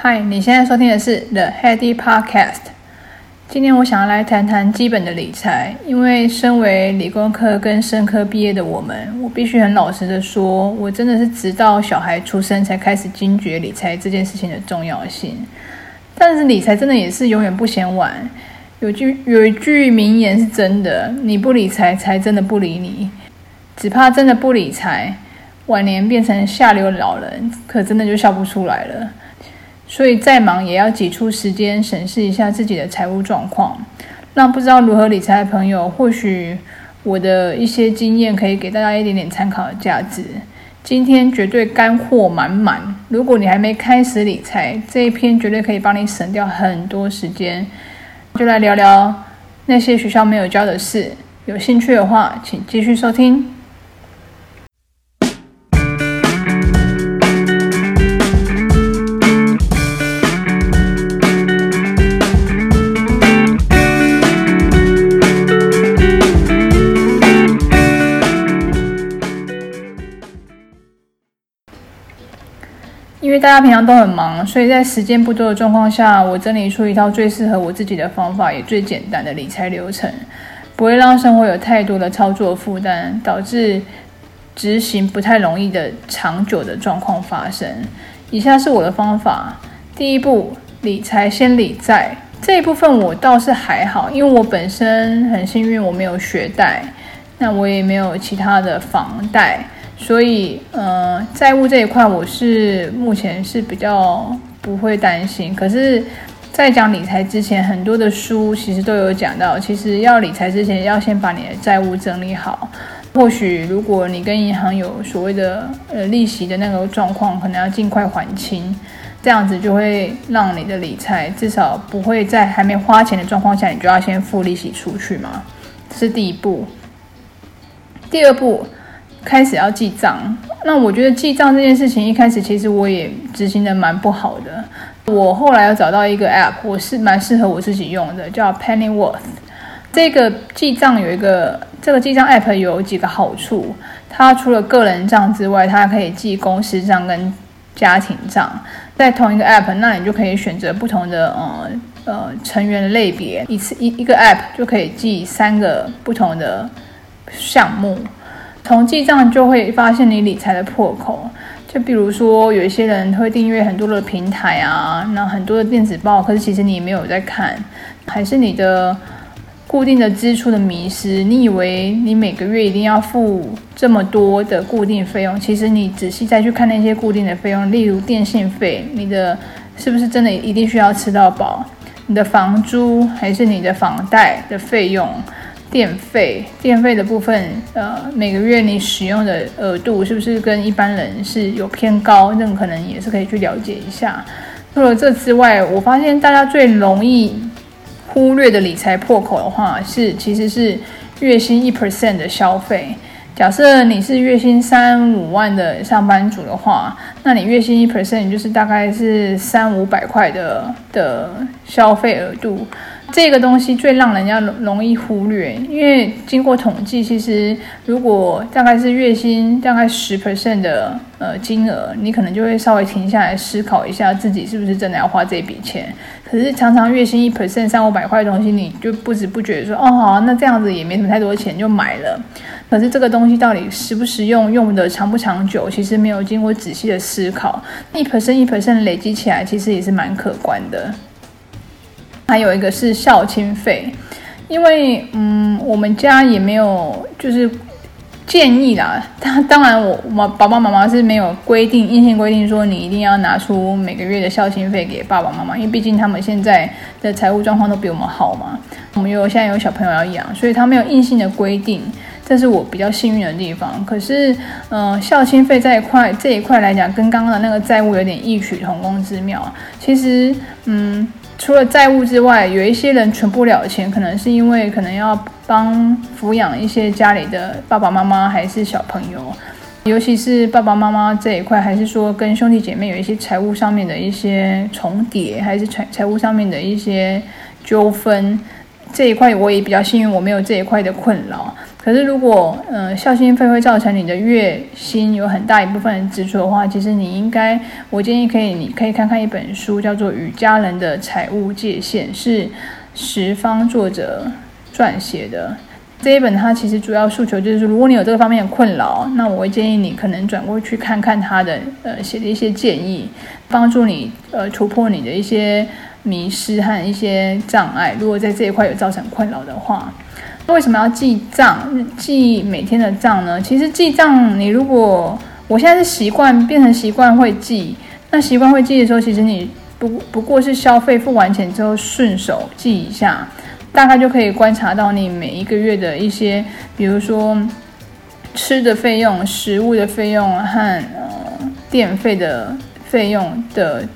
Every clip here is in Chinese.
嗨，你现在收听的是 The Heady Podcast。今天我想要来谈谈基本的理财，因为身为理工科跟生科毕业的我们，我必须很老实的说，我真的是直到小孩出生才开始惊觉理财这件事情的重要性。但是理财真的也是永远不嫌晚。有句有一句名言是真的：你不理财，财真的不理你。只怕真的不理财，晚年变成下流老人，可真的就笑不出来了。所以再忙也要挤出时间审视一下自己的财务状况，让不知道如何理财的朋友，或许我的一些经验可以给大家一点点参考的价值。今天绝对干货满满，如果你还没开始理财，这一篇绝对可以帮你省掉很多时间。就来聊聊那些学校没有教的事，有兴趣的话，请继续收听。因为大家平常都很忙，所以在时间不多的状况下，我整理出一套最适合我自己的方法，也最简单的理财流程，不会让生活有太多的操作负担，导致执行不太容易的长久的状况发生。以下是我的方法：第一步，理财先理债。这一部分我倒是还好，因为我本身很幸运，我没有学贷，那我也没有其他的房贷。所以，呃，债务这一块，我是目前是比较不会担心。可是，在讲理财之前，很多的书其实都有讲到，其实要理财之前，要先把你的债务整理好。或许，如果你跟银行有所谓的呃利息的那个状况，可能要尽快还清，这样子就会让你的理财至少不会在还没花钱的状况下，你就要先付利息出去嘛。这是第一步。第二步。开始要记账，那我觉得记账这件事情一开始其实我也执行的蛮不好的。我后来要找到一个 app，我是蛮适合我自己用的，叫 Pennyworth。这个记账有一个，这个记账 app 有几个好处，它除了个人账之外，它还可以记公司账跟家庭账，在同一个 app，那你就可以选择不同的呃呃成员类别，一次一一个 app 就可以记三个不同的项目。从记账就会发现你理财的破口，就比如说有一些人会订阅很多的平台啊，那很多的电子报，可是其实你没有在看，还是你的固定的支出的迷失。你以为你每个月一定要付这么多的固定费用，其实你仔细再去看那些固定的费用，例如电信费，你的是不是真的一定需要吃到饱？你的房租还是你的房贷的费用？电费，电费的部分，呃，每个月你使用的额度是不是跟一般人是有偏高？那可能也是可以去了解一下。除了这之外，我发现大家最容易忽略的理财破口的话，是其实是月薪一 percent 的消费。假设你是月薪三五万的上班族的话，那你月薪一 percent 就是大概是三五百块的的消费额度。这个东西最让人家容易忽略，因为经过统计，其实如果大概是月薪大概十 percent 的呃金额，你可能就会稍微停下来思考一下自己是不是真的要花这笔钱。可是常常月薪一 percent 三五百块的东西，你就不知不觉说哦，那这样子也没什么太多钱就买了。可是这个东西到底实不实用，用的长不长久，其实没有经过仔细的思考。一 percent 一 percent 累积起来，其实也是蛮可观的。还有一个是孝亲费，因为嗯，我们家也没有就是建议啦。当当然我，我爸爸妈妈是没有规定硬性规定说你一定要拿出每个月的孝亲费给爸爸妈妈，因为毕竟他们现在的财务状况都比我们好嘛。我们有现在有小朋友要养，所以他没有硬性的规定，这是我比较幸运的地方。可是，嗯、孝亲费这一块这一块来讲，跟刚刚的那个债务有点异曲同工之妙。其实，嗯。除了债务之外，有一些人存不了钱，可能是因为可能要帮抚养一些家里的爸爸妈妈还是小朋友，尤其是爸爸妈妈这一块，还是说跟兄弟姐妹有一些财务上面的一些重叠，还是财财务上面的一些纠纷，这一块我也比较幸运，我没有这一块的困扰。可是如果呃孝心费会造成你的月薪有很大一部分的支出的话，其实你应该，我建议可以，你可以看看一本书，叫做《与家人的财务界限》，是十方作者撰写的。这一本它其实主要诉求就是，如果你有这个方面的困扰，那我会建议你可能转过去看看他的呃写的一些建议，帮助你呃突破你的一些迷失和一些障碍。如果在这一块有造成困扰的话。为什么要记账？记每天的账呢？其实记账，你如果我现在是习惯变成习惯会记，那习惯会记的时候，其实你不不过是消费付完钱之后顺手记一下，大概就可以观察到你每一个月的一些，比如说吃的费用、食物的费用和呃电费的费用的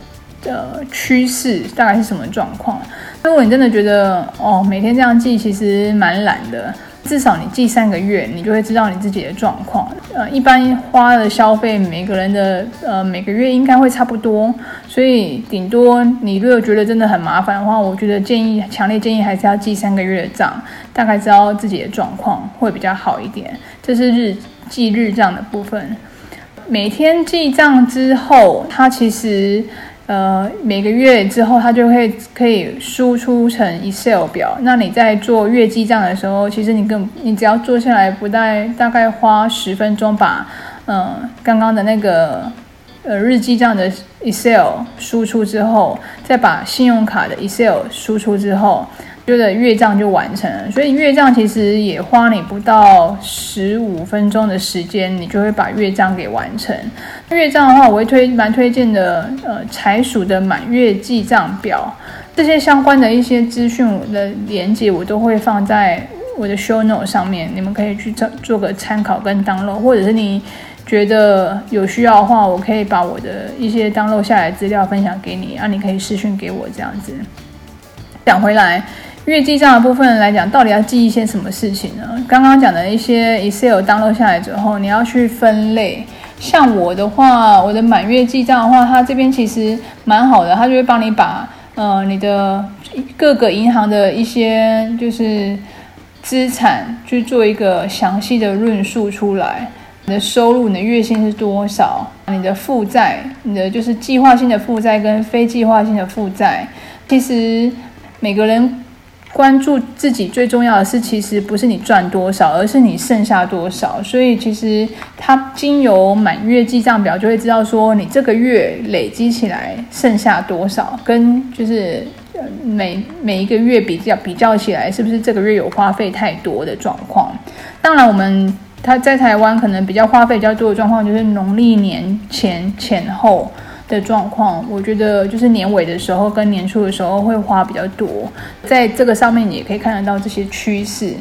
的趋势大概是什么状况。如果你真的觉得哦，每天这样记其实蛮懒的，至少你记三个月，你就会知道你自己的状况。呃，一般花的消费，每个人的呃每个月应该会差不多，所以顶多你如果觉得真的很麻烦的话，我觉得建议，强烈建议还是要记三个月的账，大概知道自己的状况会比较好一点。这是日记日账的部分，每天记账之后，它其实。呃，每个月之后，它就会可以输出成 Excel 表。那你在做月记账的时候，其实你更你只要做下来，不带大概花十分钟，把嗯刚刚的那个呃日记账的 Excel 输出之后，再把信用卡的 Excel 输出之后。觉得月账就完成了，所以月账其实也花你不到十五分钟的时间，你就会把月账给完成。月账的话，我会推蛮推荐的，呃，财署的满月记账表，这些相关的一些资讯我的连接，我都会放在我的 show note 上面，你们可以去做做个参考跟 download，或者是你觉得有需要的话，我可以把我的一些 download 下来资料分享给你，啊，你可以私讯给我这样子。讲回来。月记账的部分来讲，到底要记一些什么事情呢？刚刚讲的一些 Excel download 下来之后，你要去分类。像我的话，我的满月记账的话，它这边其实蛮好的，它就会帮你把呃你的各个银行的一些就是资产去做一个详细的论述出来。你的收入，你的月薪是多少？你的负债，你的就是计划性的负债跟非计划性的负债，其实每个人。关注自己最重要的是，其实不是你赚多少，而是你剩下多少。所以，其实它经由满月记账表就会知道说，你这个月累积起来剩下多少，跟就是每每一个月比较比较起来，是不是这个月有花费太多的状况？当然，我们他在台湾可能比较花费比较多的状况，就是农历年前前后。的状况，我觉得就是年尾的时候跟年初的时候会花比较多，在这个上面你也可以看得到这些趋势。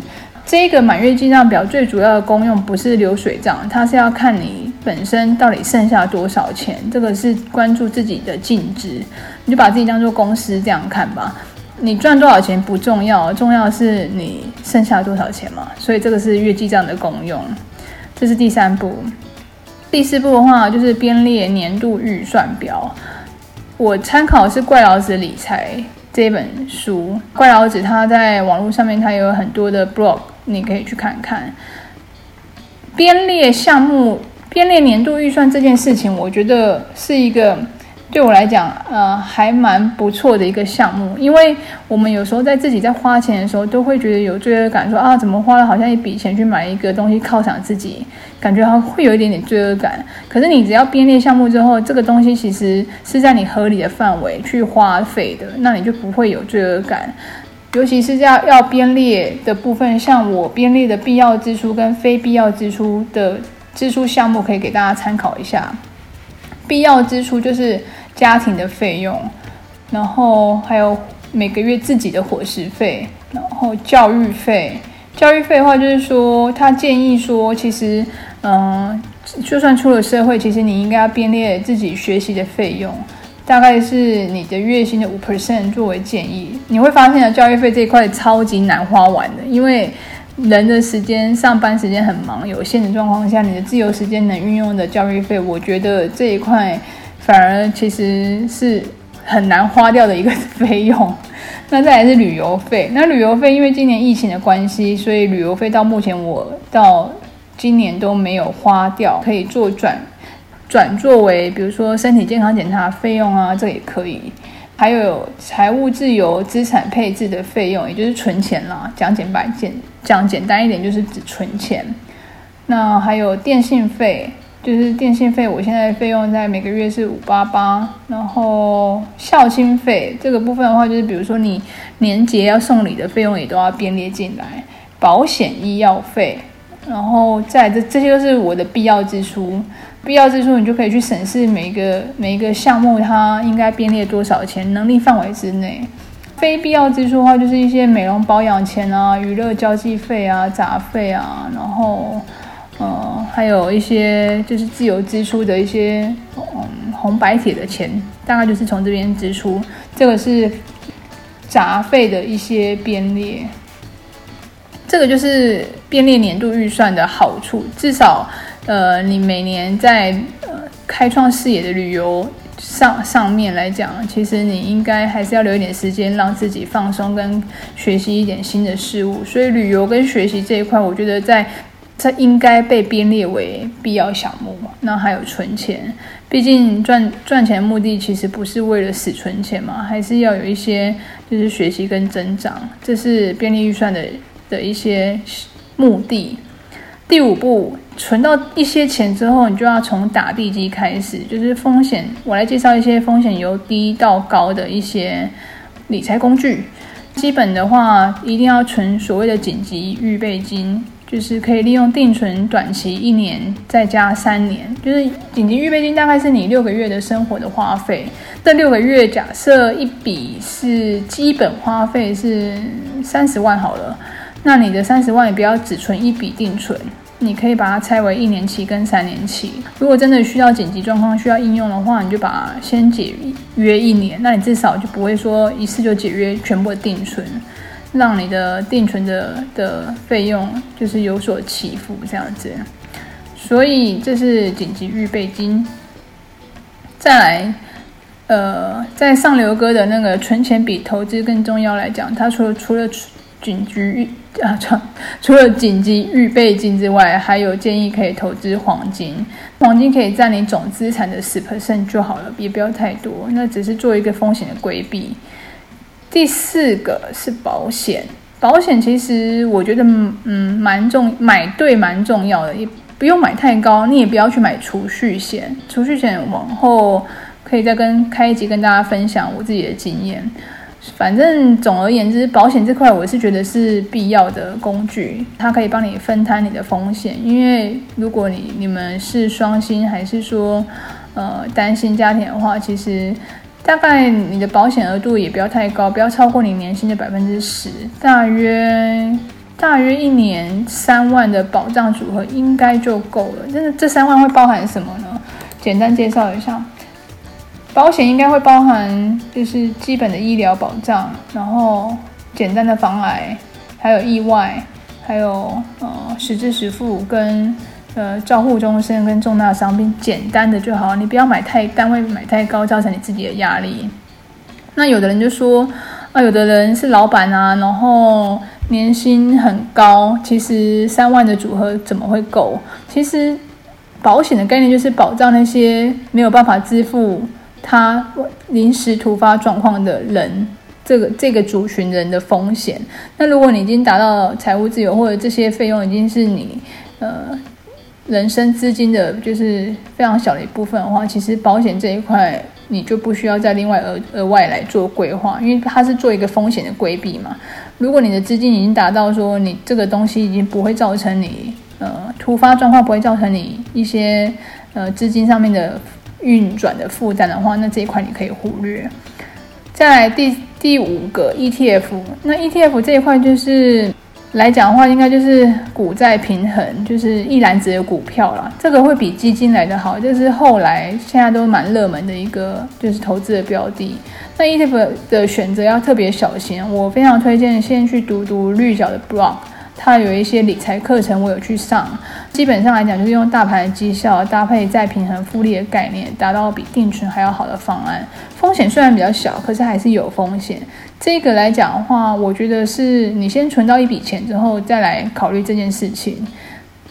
这个满月记账表最主要的功用不是流水账，它是要看你本身到底剩下多少钱，这个是关注自己的净值，你就把自己当做公司这样看吧。你赚多少钱不重要，重要是你剩下多少钱嘛。所以这个是月记账的功用，这是第三步。第四步的话，就是编列年度预算表。我参考是怪老子理财这本书。怪老子他在网络上面，他有很多的 blog，你可以去看看。编列项目、编列年度预算这件事情，我觉得是一个。对我来讲，呃，还蛮不错的一个项目，因为我们有时候在自己在花钱的时候，都会觉得有罪恶感说，啊，怎么花了好像一笔钱去买一个东西犒赏自己，感觉好像会有一点点罪恶感。可是你只要编列项目之后，这个东西其实是在你合理的范围去花费的，那你就不会有罪恶感。尤其是要要编列的部分，像我编列的必要支出跟非必要支出的支出项目，可以给大家参考一下。必要支出就是。家庭的费用，然后还有每个月自己的伙食费，然后教育费。教育费的话，就是说他建议说，其实，嗯，就算出了社会，其实你应该要编列自己学习的费用，大概是你的月薪的五 percent 作为建议。你会发现啊，教育费这一块超级难花完的，因为人的时间上班时间很忙有限的状况下，你的自由时间能运用的教育费，我觉得这一块。反而其实是很难花掉的一个费用。那再来是旅游费，那旅游费因为今年疫情的关系，所以旅游费到目前我到今年都没有花掉，可以做转转作为，比如说身体健康检查费用啊，这也可以。还有财务自由资产配置的费用，也就是存钱啦。讲简白简讲简单一点，就是指存钱。那还有电信费，就是电信费，我现在费用在每个月是五八八。然后孝心费这个部分的话，就是比如说你年节要送礼的费用也都要编列进来。保险医药费，然后再这这些都是我的必要支出。必要支出，你就可以去审视每一个每一个项目，它应该编列多少钱，能力范围之内。非必要支出的话，就是一些美容保养钱啊、娱乐交际费啊、杂费啊，然后，还有一些就是自由支出的一些，嗯，红白帖的钱，大概就是从这边支出。这个是杂费的一些编列，这个就是编列年度预算的好处，至少。呃，你每年在呃开创视野的旅游上上面来讲，其实你应该还是要留一点时间让自己放松跟学习一点新的事物。所以旅游跟学习这一块，我觉得在这应该被编列为必要项目。那还有存钱，毕竟赚赚钱目的其实不是为了死存钱嘛，还是要有一些就是学习跟增长，这是编列预算的的一些目的。第五步，存到一些钱之后，你就要从打地基开始，就是风险。我来介绍一些风险由低到高的一些理财工具。基本的话，一定要存所谓的紧急预备金，就是可以利用定存短期一年再加三年，就是紧急预备金大概是你六个月的生活的花费。这六个月假设一笔是基本花费是三十万好了，那你的三十万也不要只存一笔定存。你可以把它拆为一年期跟三年期。如果真的需要紧急状况需要应用的话，你就把先解约一年，那你至少就不会说一次就解约全部的定存，让你的定存的的费用就是有所起伏这样子。所以这是紧急预备金。再来，呃，在上流哥的那个存钱比投资更重要来讲，他除除了紧急预啊，除 除了紧急预备金之外，还有建议可以投资黄金。黄金可以占你总资产的十 percent 就好了，也不要太多。那只是做一个风险的规避。第四个是保险，保险其实我觉得嗯蛮重，买对蛮重要的，也不用买太高，你也不要去买储蓄险。储蓄险往后可以再跟开一集跟大家分享我自己的经验。反正总而言之，保险这块我是觉得是必要的工具，它可以帮你分摊你的风险。因为如果你你们是双薪，还是说呃单薪家庭的话，其实大概你的保险额度也不要太高，不要超过你年薪的百分之十，大约大约一年三万的保障组合应该就够了。真的，这三万会包含什么呢？简单介绍一下。保险应该会包含就是基本的医疗保障，然后简单的防癌，还有意外，还有呃实支实付跟呃照护终身跟重大伤病，简单的就好，你不要买太单位买太高，造成你自己的压力。那有的人就说啊，有的人是老板啊，然后年薪很高，其实三万的组合怎么会够？其实保险的概念就是保障那些没有办法支付。他临时突发状况的人，这个这个族群人的风险。那如果你已经达到财务自由，或者这些费用已经是你呃人生资金的，就是非常小的一部分的话，其实保险这一块你就不需要再另外额额外来做规划，因为它是做一个风险的规避嘛。如果你的资金已经达到说你这个东西已经不会造成你呃突发状况，不会造成你一些呃资金上面的。运转的负担的话，那这一块你可以忽略。再来第第五个 ETF，那 ETF 这一块就是来讲的话，应该就是股债平衡，就是一篮子的股票啦。这个会比基金来得好，就是后来现在都蛮热门的一个就是投资的标的。那 ETF 的选择要特别小心，我非常推荐先去读读绿角的 blog。它有一些理财课程，我有去上。基本上来讲，就是用大盘的绩效搭配再平衡复利的概念，达到比定存还要好的方案。风险虽然比较小，可是还是有风险。这个来讲的话，我觉得是你先存到一笔钱之后，再来考虑这件事情。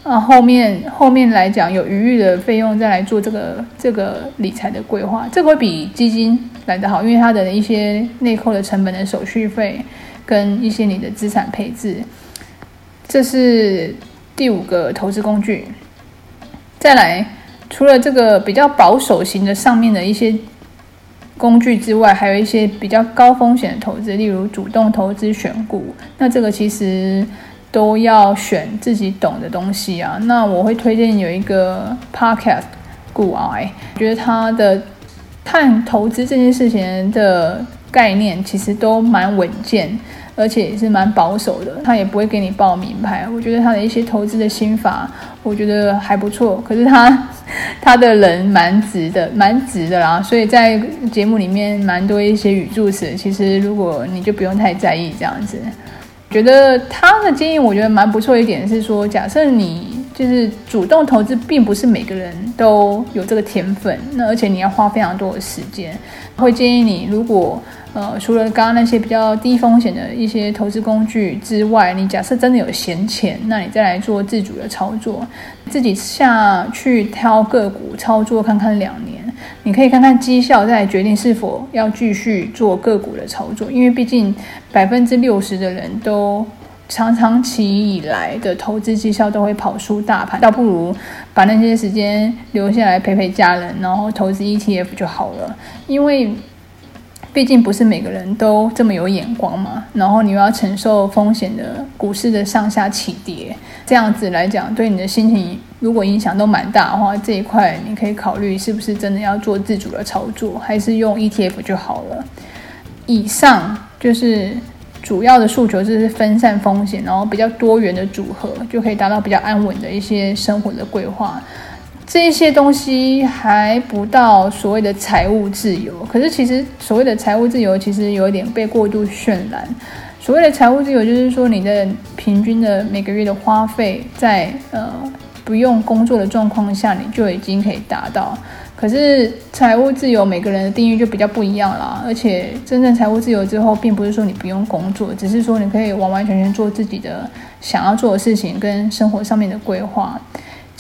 啊，后面后面来讲有余裕的费用再来做这个这个理财的规划，这个会比基金来得好，因为它的一些内扣的成本的手续费跟一些你的资产配置，这是第五个投资工具。再来，除了这个比较保守型的上面的一些工具之外，还有一些比较高风险的投资，例如主动投资选股，那这个其实。都要选自己懂的东西啊。那我会推荐有一个 podcast，股癌，觉得他的看投资这件事情的概念其实都蛮稳健，而且也是蛮保守的。他也不会给你报名牌。我觉得他的一些投资的心法，我觉得还不错。可是他 他的人蛮直的，蛮直的啦。所以在节目里面蛮多一些语助词，其实如果你就不用太在意这样子。觉得他的建议，我觉得蛮不错。一点是说，假设你就是主动投资，并不是每个人都有这个天分，那而且你要花非常多的时间，会建议你，如果呃除了刚刚那些比较低风险的一些投资工具之外，你假设真的有闲钱，那你再来做自主的操作，自己下去挑个股操作看看两年。你可以看看绩效，再决定是否要继续做个股的操作。因为毕竟百分之六十的人都长长期以来的投资绩效都会跑输大盘，倒不如把那些时间留下来陪陪家人，然后投资 ETF 就好了。因为毕竟不是每个人都这么有眼光嘛，然后你又要承受风险的股市的上下起跌，这样子来讲，对你的心情如果影响都蛮大的话，这一块你可以考虑是不是真的要做自主的操作，还是用 ETF 就好了。以上就是主要的诉求，就是分散风险，然后比较多元的组合，就可以达到比较安稳的一些生活的规划。这些东西还不到所谓的财务自由，可是其实所谓的财务自由其实有一点被过度渲染。所谓的财务自由，就是说你的平均的每个月的花费，在呃不用工作的状况下，你就已经可以达到。可是财务自由每个人的定义就比较不一样啦，而且真正财务自由之后，并不是说你不用工作，只是说你可以完完全全做自己的想要做的事情跟生活上面的规划。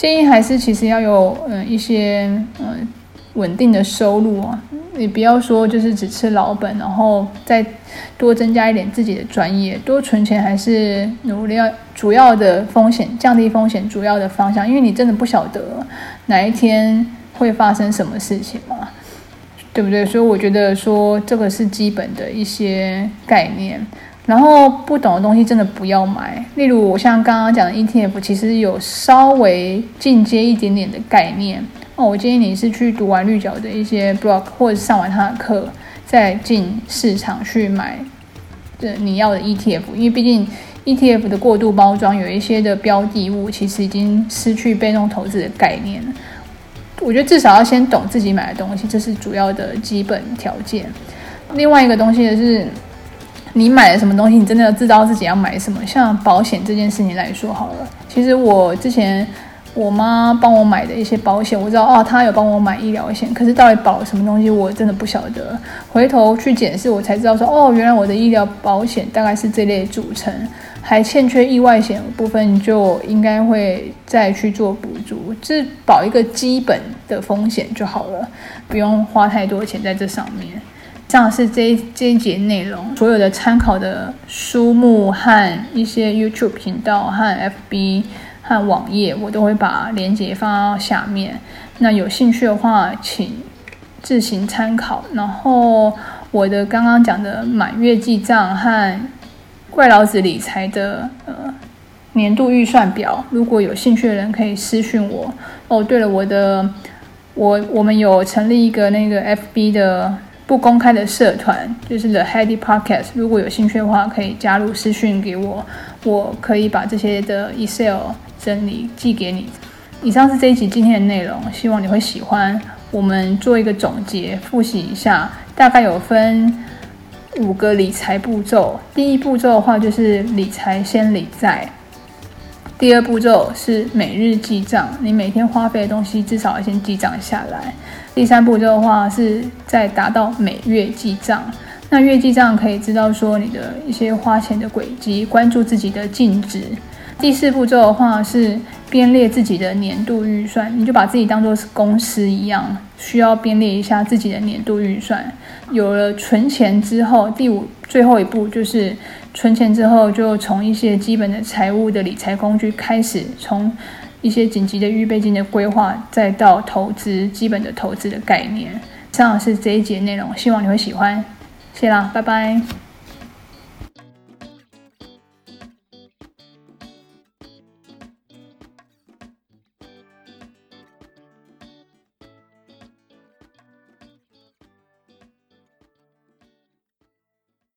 建议还是其实要有嗯一些嗯稳定的收入啊，你不要说就是只吃老本，然后再多增加一点自己的专业，多存钱还是努力要主要的风险降低风险主要的方向，因为你真的不晓得哪一天会发生什么事情嘛，对不对？所以我觉得说这个是基本的一些概念。然后不懂的东西真的不要买，例如我像刚刚讲的 ETF，其实有稍微进阶一点点的概念那。我建议你是去读完绿角的一些 blog，或者上完他的课，再进市场去买的你要的 ETF，因为毕竟 ETF 的过度包装，有一些的标的物其实已经失去被动投资的概念。我觉得至少要先懂自己买的东西，这是主要的基本条件。另外一个东西的是。你买了什么东西，你真的要知道自己要买什么。像保险这件事情来说好了，其实我之前我妈帮我买的一些保险，我知道哦，她有帮我买医疗险，可是到底保什么东西，我真的不晓得。回头去检视，我才知道说哦，原来我的医疗保险大概是这类组成，还欠缺意外险部分，就应该会再去做补足，就保一个基本的风险就好了，不用花太多钱在这上面。像是这这一节内容，所有的参考的书目和一些 YouTube 频道和 FB 和网页，我都会把链接放到下面。那有兴趣的话，请自行参考。然后我的刚刚讲的满月记账和怪老子理财的呃年度预算表，如果有兴趣的人可以私讯我。哦，对了，我的我我们有成立一个那个 FB 的。不公开的社团就是 The Heady Podcast，如果有兴趣的话，可以加入私讯给我，我可以把这些的 Excel 整理寄给你。以上是这一集今天的内容，希望你会喜欢。我们做一个总结，复习一下，大概有分五个理财步骤。第一步骤的话就是理财先理债，第二步骤是每日记账，你每天花费的东西至少要先记账下来。第三步骤的话是再达到每月记账，那月记账可以知道说你的一些花钱的轨迹，关注自己的净值。第四步骤的话是编列自己的年度预算，你就把自己当做是公司一样，需要编列一下自己的年度预算。有了存钱之后，第五最后一步就是存钱之后，就从一些基本的财务的理财工具开始，从一些紧急的预备金的规划，再到投资基本的投资的概念。以上是这一节内容，希望你会喜欢。谢啦，拜拜。